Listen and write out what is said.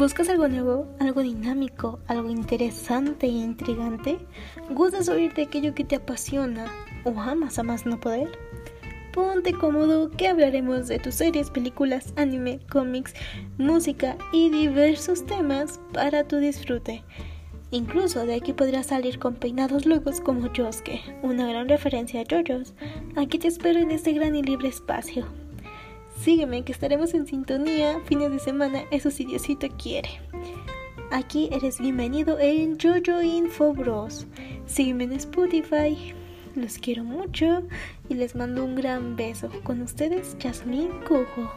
¿Buscas algo nuevo, algo dinámico, algo interesante e intrigante? ¿Gustas oír de aquello que te apasiona o amas a más no poder? Ponte cómodo que hablaremos de tus series, películas, anime, cómics, música y diversos temas para tu disfrute. Incluso de aquí podrás salir con peinados locos como Josuke, una gran referencia a JoJo's. Aquí te espero en este gran y libre espacio. Sígueme que estaremos en sintonía fines de semana, eso si Diosito quiere. Aquí eres bienvenido en Jojo Info Bros. Sígueme en Spotify. Los quiero mucho y les mando un gran beso. Con ustedes, Jasmine Cojo.